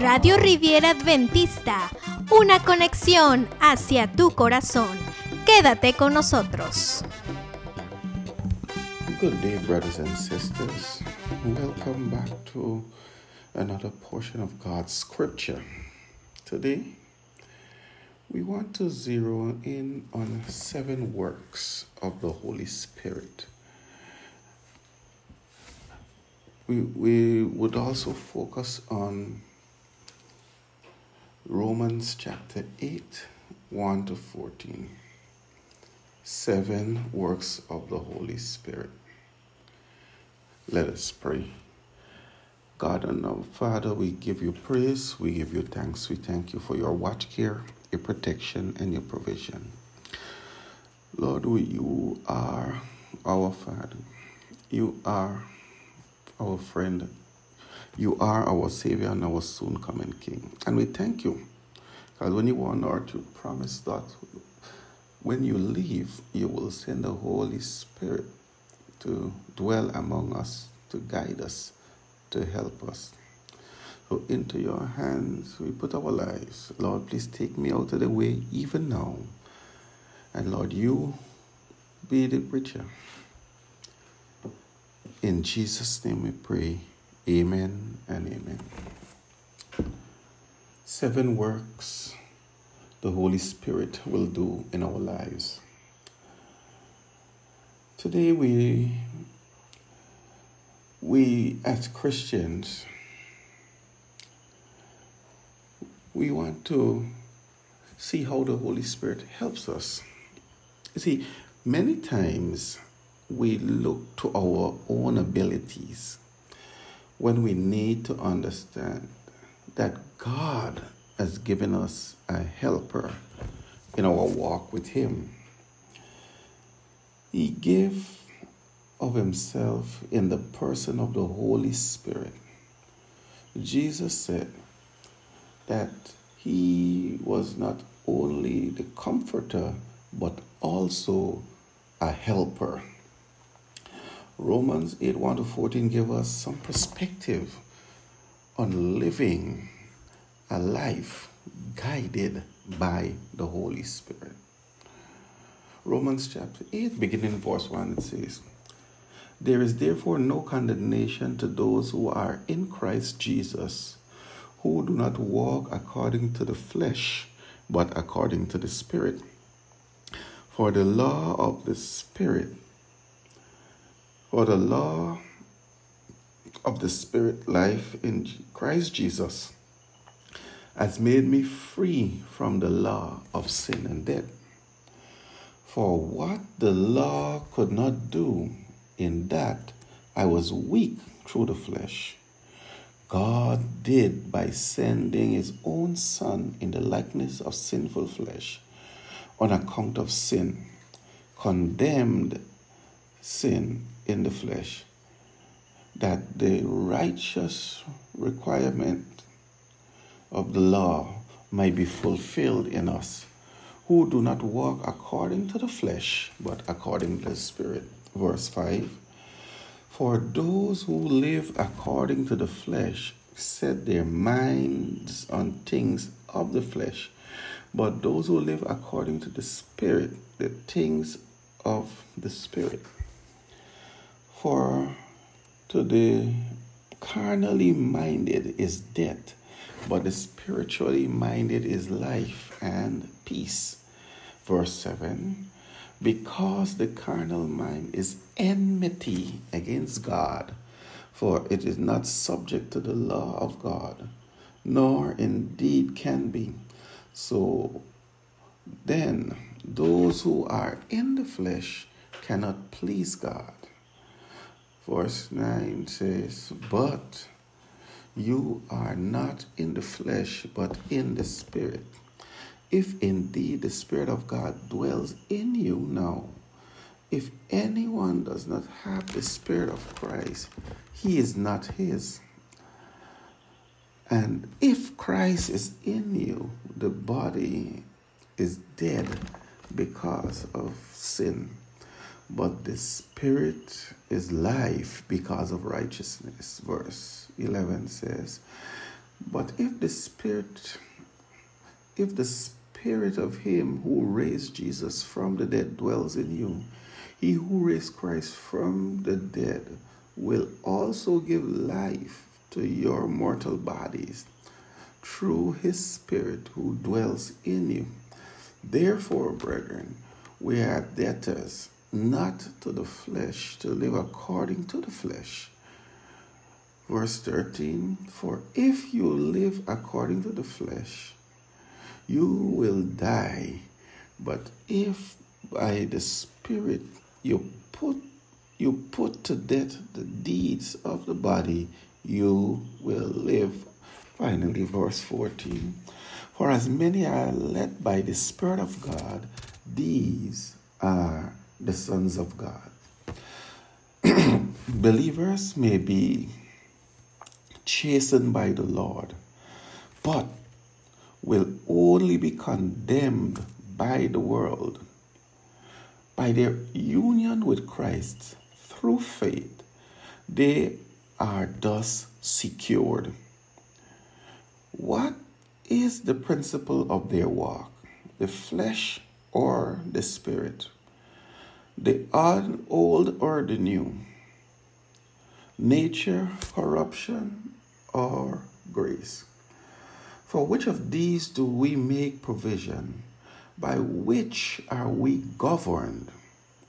Radio Riviera Adventista, una conexión hacia tu corazón. Quédate con nosotros. Good day, brothers and sisters. Welcome back to another portion of God's scripture. Today, we want to zero in on seven works of the Holy Spirit. We, we would also focus on Romans chapter 8, 1 to 14. Seven works of the Holy Spirit. Let us pray. God and our Father, we give you praise, we give you thanks, we thank you for your watch care, your protection, and your provision. Lord, you are our Father. You are our friend. You are our Savior and our soon coming King. And we thank you because when you were on earth, you promised that when you leave, you will send the Holy Spirit to dwell among us, to guide us, to help us. So into your hands we put our lives. Lord, please take me out of the way even now. And Lord, you be the preacher. In Jesus' name we pray. Amen and amen. Seven works the Holy Spirit will do in our lives. Today we we as Christians we want to see how the Holy Spirit helps us. You see, many times we look to our own abilities when we need to understand that God has given us a helper in our walk with Him. He gave of Himself in the person of the Holy Spirit. Jesus said that He was not only the comforter, but also a helper. Romans 8 1 to 14 give us some perspective on living a life guided by the Holy Spirit. Romans chapter 8, beginning verse 1, it says, There is therefore no condemnation to those who are in Christ Jesus, who do not walk according to the flesh, but according to the Spirit. For the law of the Spirit for the law of the Spirit life in Christ Jesus has made me free from the law of sin and death. For what the law could not do, in that I was weak through the flesh, God did by sending his own Son in the likeness of sinful flesh on account of sin, condemned sin in the flesh, that the righteous requirement of the law might be fulfilled in us, who do not walk according to the flesh, but according to the Spirit. Verse 5 For those who live according to the flesh set their minds on things of the flesh, but those who live according to the Spirit, the things of the Spirit. For to the carnally minded is death, but the spiritually minded is life and peace. Verse 7 Because the carnal mind is enmity against God, for it is not subject to the law of God, nor indeed can be. So then, those who are in the flesh cannot please God verse 9 says, But you are not in the flesh, but in the Spirit. If indeed the Spirit of God dwells in you now, if anyone does not have the Spirit of Christ, he is not his. And if Christ is in you, the body is dead because of sin but the spirit is life because of righteousness. Verse 11 says, But if the spirit, if the spirit of him who raised Jesus from the dead dwells in you, he who raised Christ from the dead will also give life to your mortal bodies through his Spirit who dwells in you. Therefore, brethren, we are debtors not to the flesh to live according to the flesh. Verse 13 For if you live according to the flesh, you will die. But if by the Spirit you put you put to death the deeds of the body, you will live. Finally, verse 14 For as many are led by the Spirit of God, these are the sons of God. Believers may be chastened by the Lord, but will only be condemned by the world. By their union with Christ through faith, they are thus secured. What is the principle of their walk? The flesh or the spirit? The old or the new? Nature, corruption, or grace? For which of these do we make provision? By which are we governed?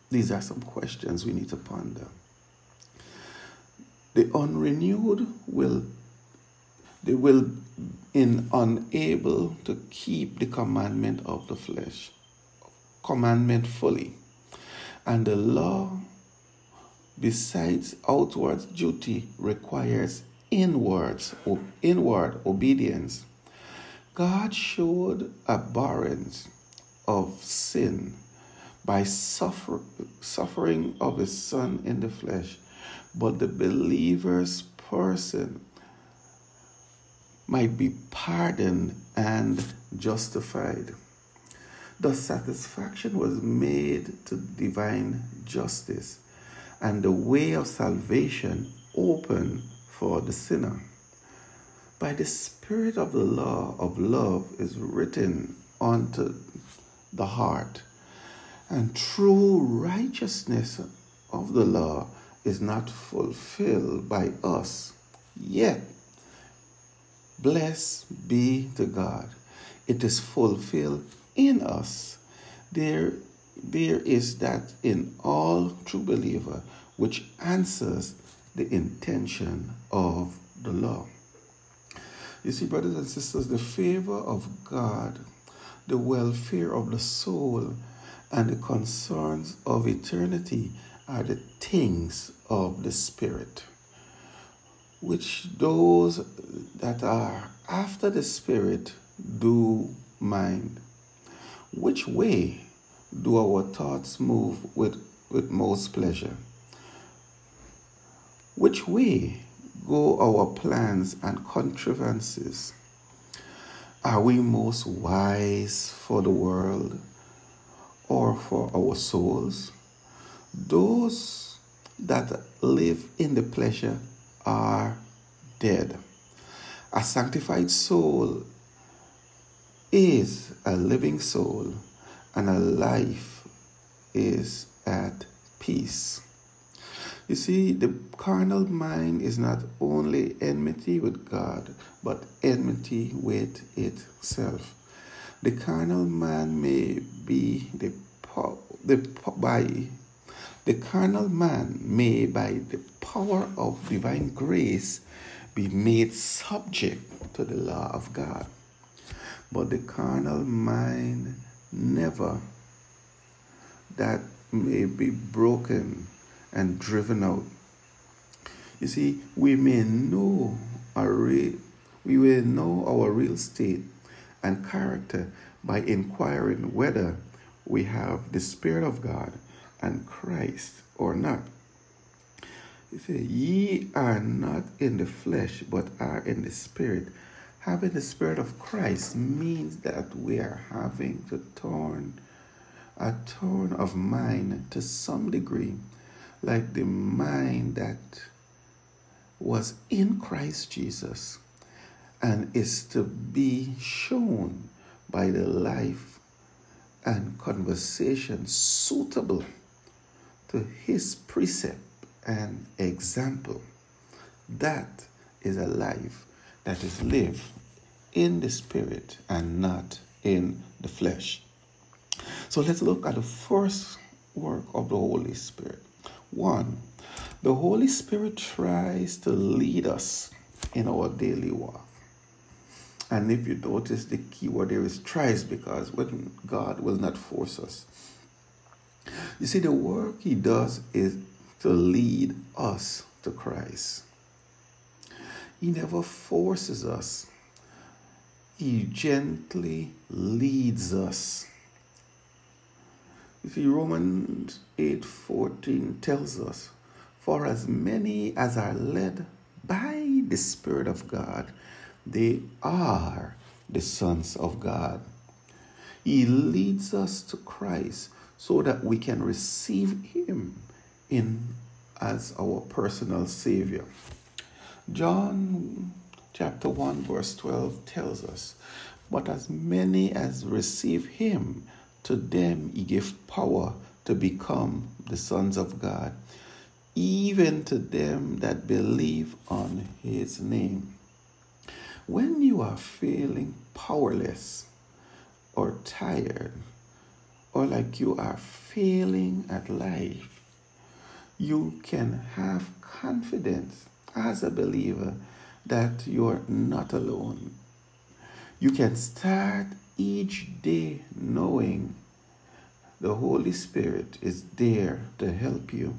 These are some questions we need to ponder. The unrenewed will they will in unable to keep the commandment of the flesh, commandment fully. And the law, besides outward duty, requires inwards, inward obedience. God showed abhorrence of sin by suffer, suffering of his son in the flesh, but the believer's person might be pardoned and justified. The satisfaction was made to divine justice, and the way of salvation open for the sinner. By the Spirit of the law of love is written onto the heart, and true righteousness of the law is not fulfilled by us. Yet Bless be to God. It is fulfilled in us. There, there is that in all true believer which answers the intention of the law. You see, brothers and sisters, the favor of God, the welfare of the soul, and the concerns of eternity are the things of the Spirit which those that are after the Spirit do mind. Which way do our thoughts move with, with most pleasure? Which way go our plans and contrivances? Are we most wise for the world or for our souls? Those that live in the pleasure are dead. A sanctified soul is a living soul, and a life is at peace. You see, the carnal mind is not only enmity with God, but enmity with itself. The carnal man may be the, the by the carnal man may, by the power of divine grace, be made subject to the law of God. But the carnal mind never that may be broken and driven out. You see, we may know our real, we will know our real state and character by inquiring whether we have the Spirit of God and Christ or not. He said, Ye are not in the flesh, but are in the spirit. Having the spirit of Christ means that we are having to turn a turn of mind to some degree, like the mind that was in Christ Jesus and is to be shown by the life and conversation suitable to his precept and example. That is a life that is live in the spirit and not in the flesh. So let's look at the first work of the Holy Spirit. One, the Holy Spirit tries to lead us in our daily walk. And if you notice the key word there is tries because when God will not force us. You see, the work he does is to lead us to Christ. He never forces us. He gently leads us. You see, Romans 8:14 tells us, For as many as are led by the Spirit of God, they are the sons of God. He leads us to Christ so that we can receive Him in as our personal Savior. John chapter 1, verse 12 tells us, But as many as receive Him, to them He gave power to become the sons of God, even to them that believe on His name. When you are feeling powerless or tired, or like you are failing at life, you can have confidence as a believer that you're not alone. You can start each day knowing the Holy Spirit is there to help you.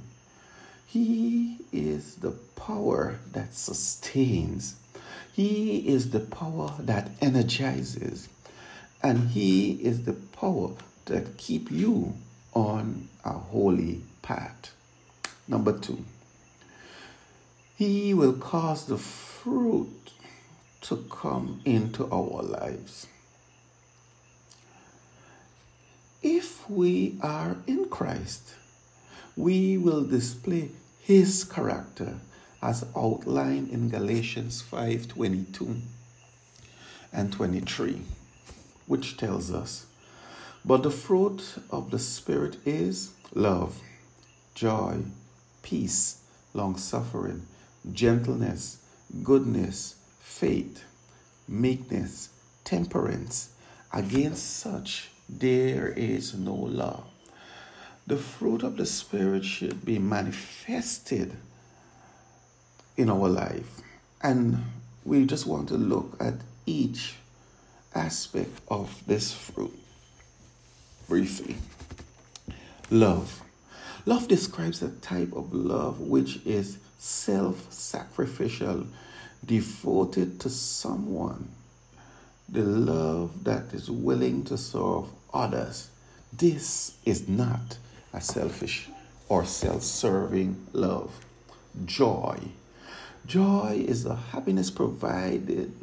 He is the power that sustains. He is the power that energizes. And He is the power that keep you on a holy path. Number two, He will cause the fruit to come into our lives. If we are in Christ, we will display his character as outlined in Galatians 5:22 and 23, which tells us, "But the fruit of the spirit is love, joy, peace, long-suffering, gentleness, goodness, faith, meekness, temperance. Against such there is no law. The fruit of the Spirit should be manifested in our life. And we just want to look at each aspect of this fruit briefly. Love. Love describes a type of love which is self sacrificial, devoted to someone. The love that is willing to serve others. This is not a selfish or self serving love. Joy. Joy is the happiness provided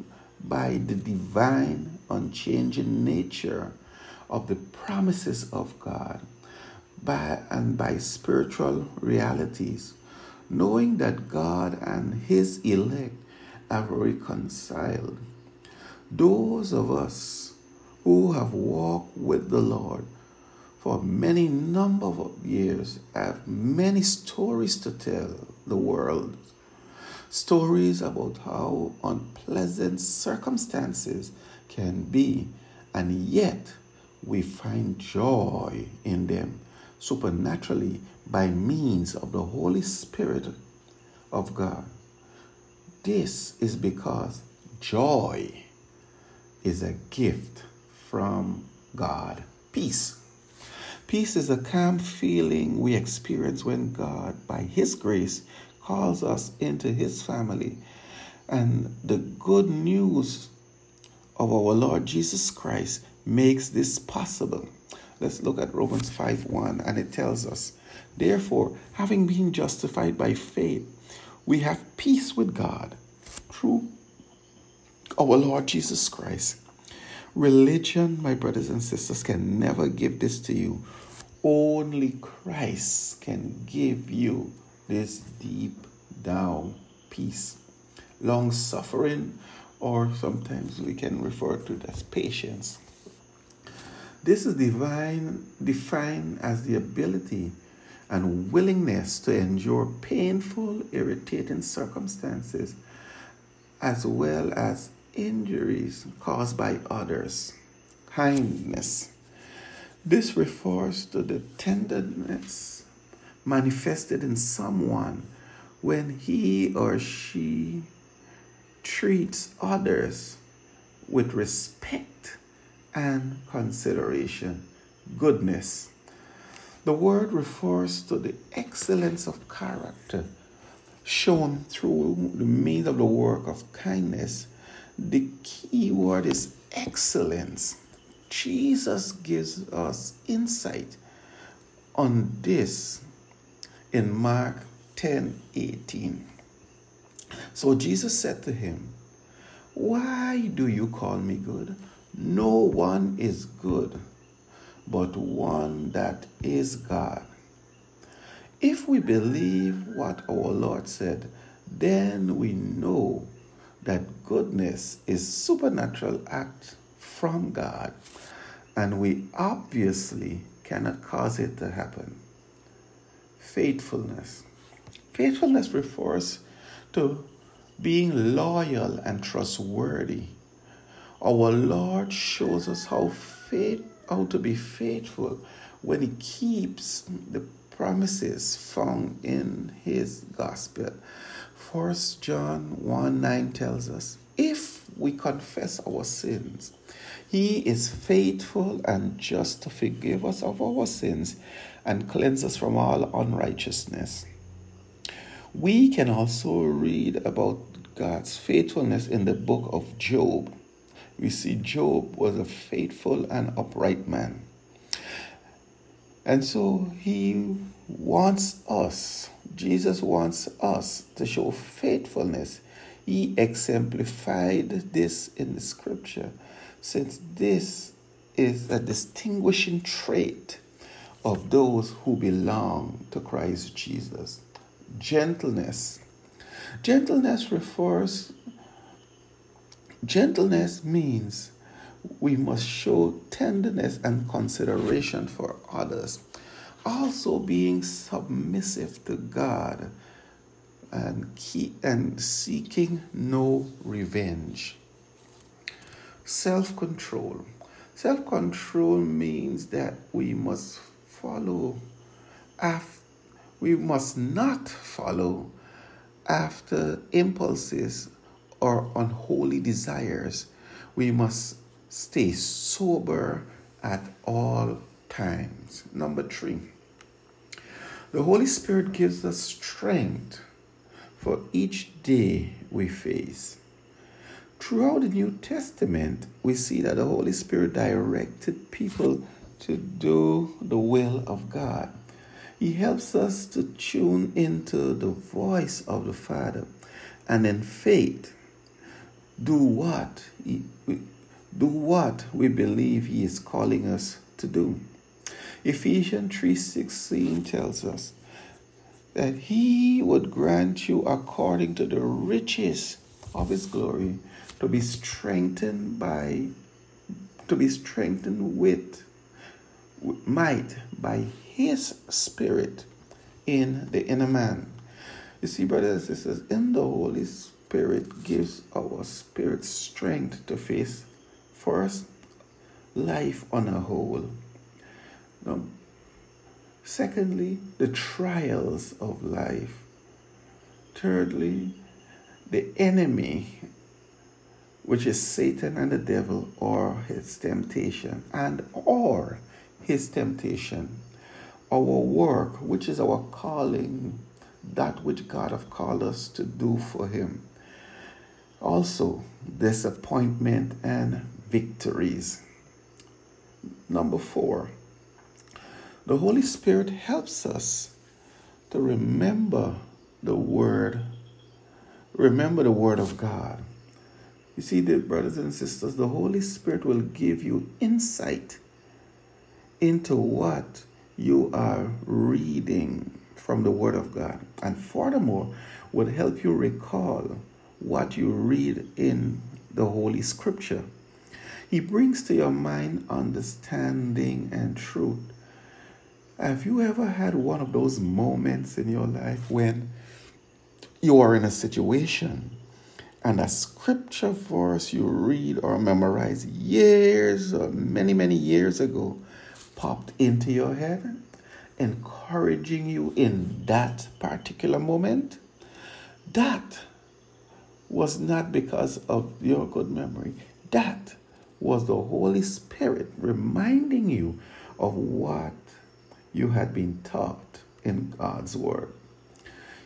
by the divine, unchanging nature of the promises of God by, and by spiritual realities, knowing that God and His elect are reconciled. Those of us who have walked with the Lord for many number of years have many stories to tell the world. Stories about how unpleasant circumstances can be, and yet we find joy in them supernaturally by means of the Holy Spirit of God. This is because joy is a gift from God. Peace. Peace is a calm feeling we experience when God, by His grace, calls us into His family. And the good news of our Lord Jesus Christ makes this possible. Let's look at Romans 5 1, and it tells us, Therefore, having been justified by faith, we have peace with God through our Lord Jesus Christ Religion, my brothers and sisters, can never give this to you. Only Christ can give you this deep down peace. Long suffering, or sometimes we can refer to it as patience. This is divine, defined as the ability and willingness to endure painful, irritating circumstances as well as injuries caused by others. Kindness. This refers to the tenderness manifested in someone when he or she treats others with respect and consideration. Goodness. The word refers to the excellence of character shown through the means of the work of kindness. The key word is excellence. Jesus gives us insight on this in Mark 10 18. So Jesus said to him, Why do you call me good? No one is good but one that is God. If we believe what our Lord said, then we know that goodness is supernatural act from God and we obviously cannot cause it to happen. Faithfulness. Faithfulness refers to being loyal and trustworthy. Our Lord shows us how faith how to be faithful when he keeps the promises found in his gospel. First John 1 9 tells us, if we confess our sins, he is faithful and just to forgive us of our sins and cleanse us from all unrighteousness. We can also read about God's faithfulness in the book of Job we see Job was a faithful and upright man. And so he wants us, Jesus wants us to show faithfulness. He exemplified this in the scripture, since this is a distinguishing trait of those who belong to Christ Jesus. Gentleness. Gentleness refers Gentleness means we must show tenderness and consideration for others, also being submissive to God and and seeking no revenge. Self-control. Self-control means that we must follow after we must not follow after impulses or unholy desires, we must stay sober at all times. Number three, the Holy Spirit gives us strength for each day we face. Throughout the New Testament, we see that the Holy Spirit directed people to do the will of God. He helps us to tune into the voice of the Father and in faith do what do what we believe he is calling us to do. Ephesians 3:16 tells us that he would grant you according to the riches of his glory to be strengthened by to be strengthened with, with might by his spirit in the inner man. You see, brothers and sisters, in the Holy Spirit Spirit gives our spirit strength to face first life on a whole. Now, secondly, the trials of life. Thirdly, the enemy, which is Satan and the devil, or his temptation, and or his temptation. Our work, which is our calling, that which God have called us to do for him also, disappointment and victories. Number four, the Holy Spirit helps us to remember the Word, remember the Word of God. You see, dear brothers and sisters, the Holy Spirit will give you insight into what you are reading from the Word of God. And furthermore, will help you recall what you read in the Holy Scripture. He brings to your mind understanding and truth. Have you ever had one of those moments in your life when you are in a situation and a scripture verse you read or memorize years or many, many years ago popped into your head, encouraging you in that particular moment? That was not because of your good memory. That was the Holy Spirit reminding you of what you had been taught in God's Word.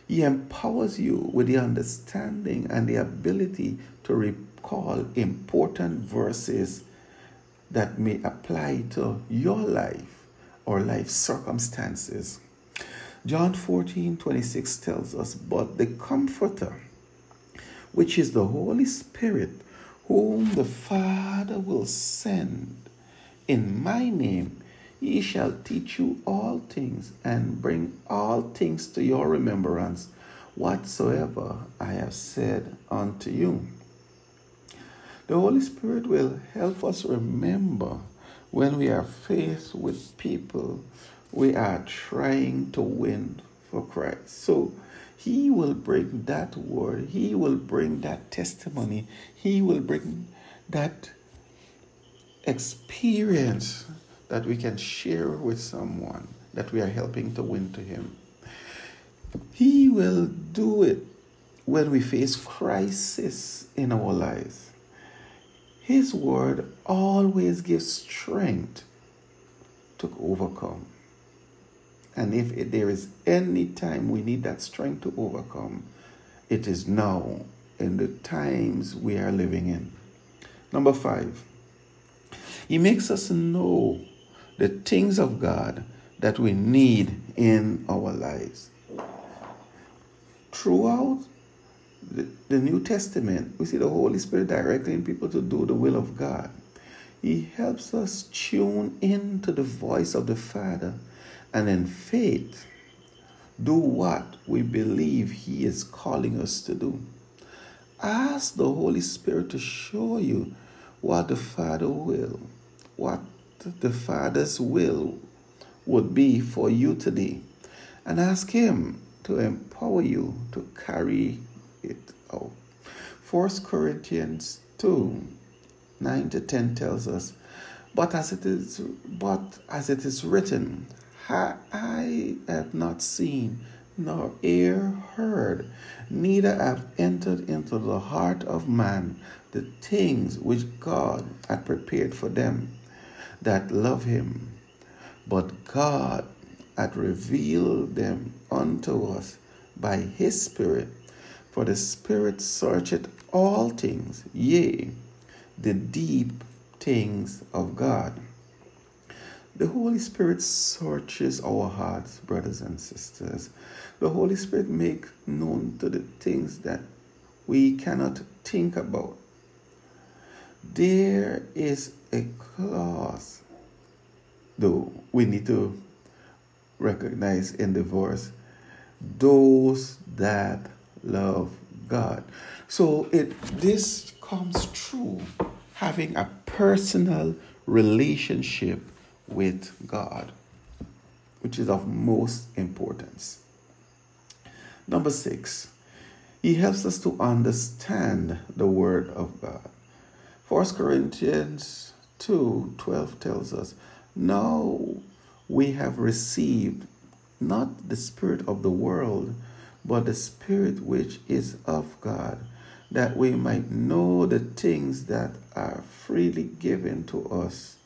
He empowers you with the understanding and the ability to recall important verses that may apply to your life or life circumstances. John 14 26 tells us, But the Comforter, which is the Holy Spirit, whom the Father will send in my name, he shall teach you all things and bring all things to your remembrance whatsoever I have said unto you. The Holy Spirit will help us remember when we are faced with people we are trying to win for Christ. So he will bring that word, he will bring that testimony, he will bring that experience that we can share with someone that we are helping to win to Him. He will do it when we face crisis in our lives. His word always gives strength to overcome. And if there is any time we need that strength to overcome, it is now in the times we are living in. Number five, he makes us know the things of God that we need in our lives. Throughout the, the New Testament, we see the Holy Spirit directing people to do the will of God. He helps us tune in to the voice of the Father and in faith do what we believe He is calling us to do. Ask the Holy Spirit to show you what the Father will, what the Father's will would be for you today and ask Him to empower you to carry it out. 1 Corinthians 2 9 to 10 tells us, But as it is but as it is written, I have not seen nor ear heard, neither have entered into the heart of man the things which God had prepared for them that love him. But God hath revealed them unto us by his Spirit. For the Spirit searcheth all things, yea, the deep things of God. The Holy Spirit searches our hearts, brothers and sisters. The Holy Spirit makes known to the things that we cannot think about. There is a clause, though we need to recognize in the verse, those that love God. So it this comes true having a personal relationship with God, which is of most importance. Number six, he helps us to understand the word of God. 1 Corinthians 2 12 tells us, Now we have received not the Spirit of the world, but the Spirit which is of God, that we might know the things that are freely given to us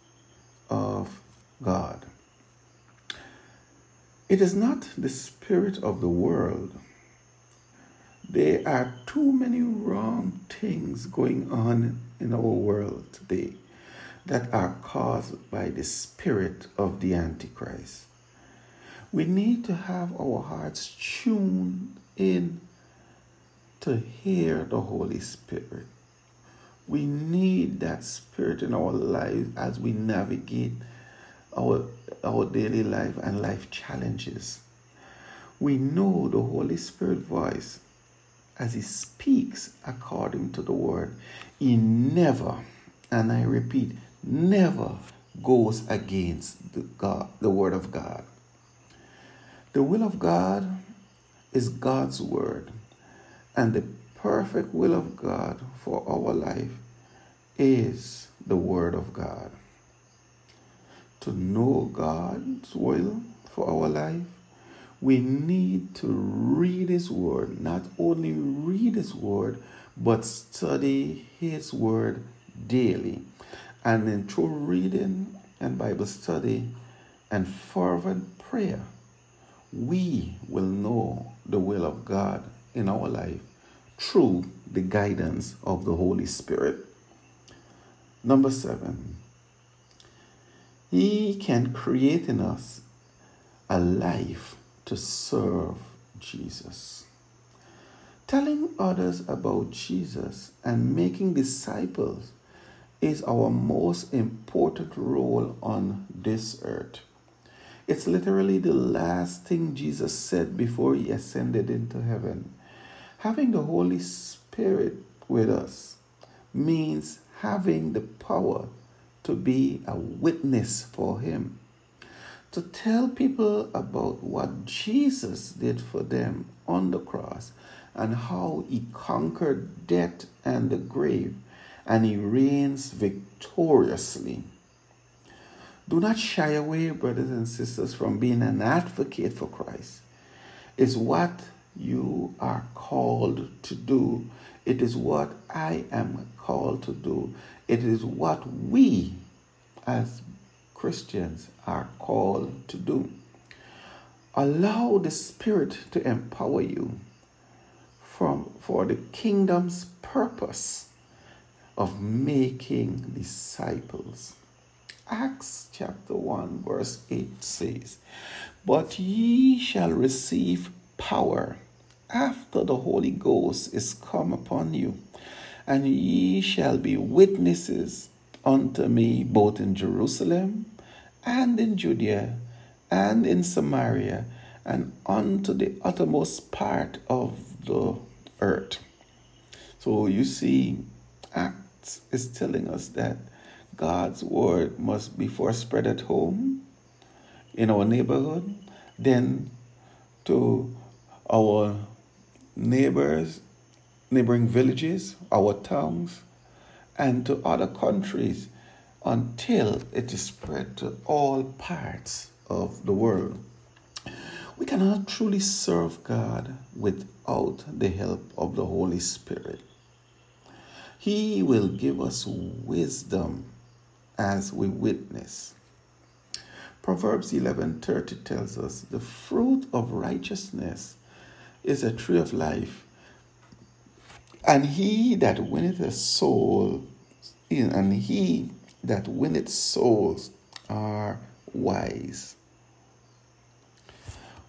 of God. It is not the Spirit of the world there are too many wrong things going on in our world today that are caused by the spirit of the Antichrist. We need to have our hearts tuned in to hear the Holy Spirit. We need that spirit in our lives as we navigate our, our daily life and life challenges. We know the Holy Spirit voice as He speaks according to the Word. He never, and I repeat, never goes against the, God, the Word of God. The will of God is God's Word, and the perfect will of God for our life is the Word of God. To know God's will for our life, we need to read His Word. Not only read His Word, but study His Word daily. And then through reading and Bible study and fervent prayer, we will know the will of God in our life through the guidance of the Holy Spirit. Number seven, He can create in us a life to serve Jesus. Telling others about Jesus and making disciples is our most important role on this earth. It's literally the last thing Jesus said before he ascended into heaven. Having the Holy Spirit with us means having the power to be a witness for him to tell people about what Jesus did for them on the cross and how he conquered death and the grave and he reigns victoriously. Do not shy away, brothers and sisters, from being an advocate for Christ. It's what you are called to do. It is what I am called to do. It is what we as Christians are called to do. Allow the Spirit to empower you from, for the kingdom's purpose of making disciples. Acts chapter 1, verse 8 says, But ye shall receive power after the Holy Ghost is come upon you, and ye shall be witnesses unto me both in Jerusalem and in Judea and in Samaria and unto the uttermost part of the earth. So you see, Acts is telling us that God's word must be first spread at home, in our neighborhood, then to our neighbors, neighboring villages, our towns, and to other countries until it is spread to all parts of the world. We cannot truly serve God without the help of the Holy Spirit. He will give us wisdom as we witness. Proverbs 11:30 tells us, "The fruit of righteousness is a tree of life, and he that winneth a soul, and he that winneth souls are wise.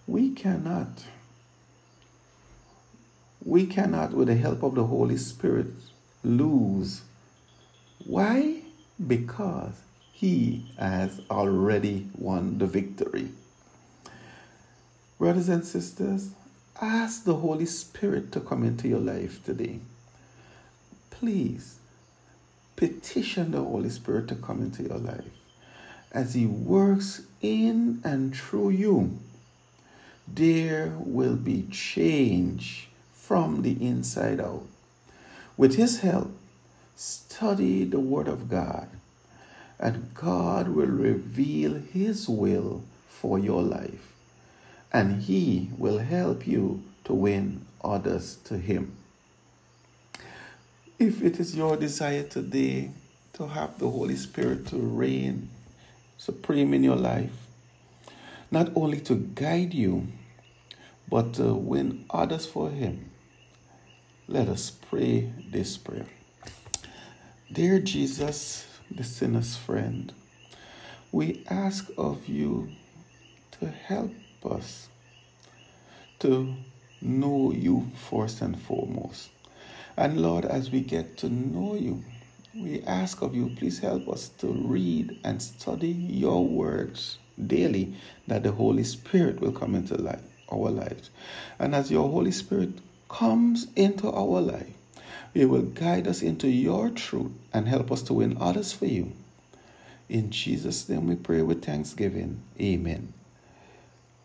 We cannot, we cannot, with the help of the Holy Spirit, lose. Why? Because He has already won the victory. Brothers and sisters, ask the Holy Spirit to come into your life today. Please petition the Holy Spirit to come into your life as He works in and through you. There will be change from the inside out. With His help, study the Word of God, and God will reveal His will for your life, and He will help you to win others to Him. If it is your desire today to have the Holy Spirit to reign supreme in your life, not only to guide you, but to win others for Him, let us pray this prayer. Dear Jesus, the sinner's friend, we ask of you to help us to know you first and foremost. And Lord, as we get to know you, we ask of you, please help us to read and study your words daily, that the Holy Spirit will come into life, our lives. And as your Holy Spirit comes into our life, it will guide us into your truth and help us to win others for you. In Jesus' name we pray with thanksgiving. Amen.